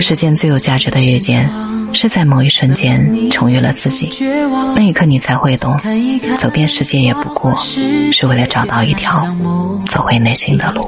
世间最有价值的遇见是在某一瞬间重遇了自己。那一刻你才会懂走遍世界也不过是为了找到一条走回内心的路。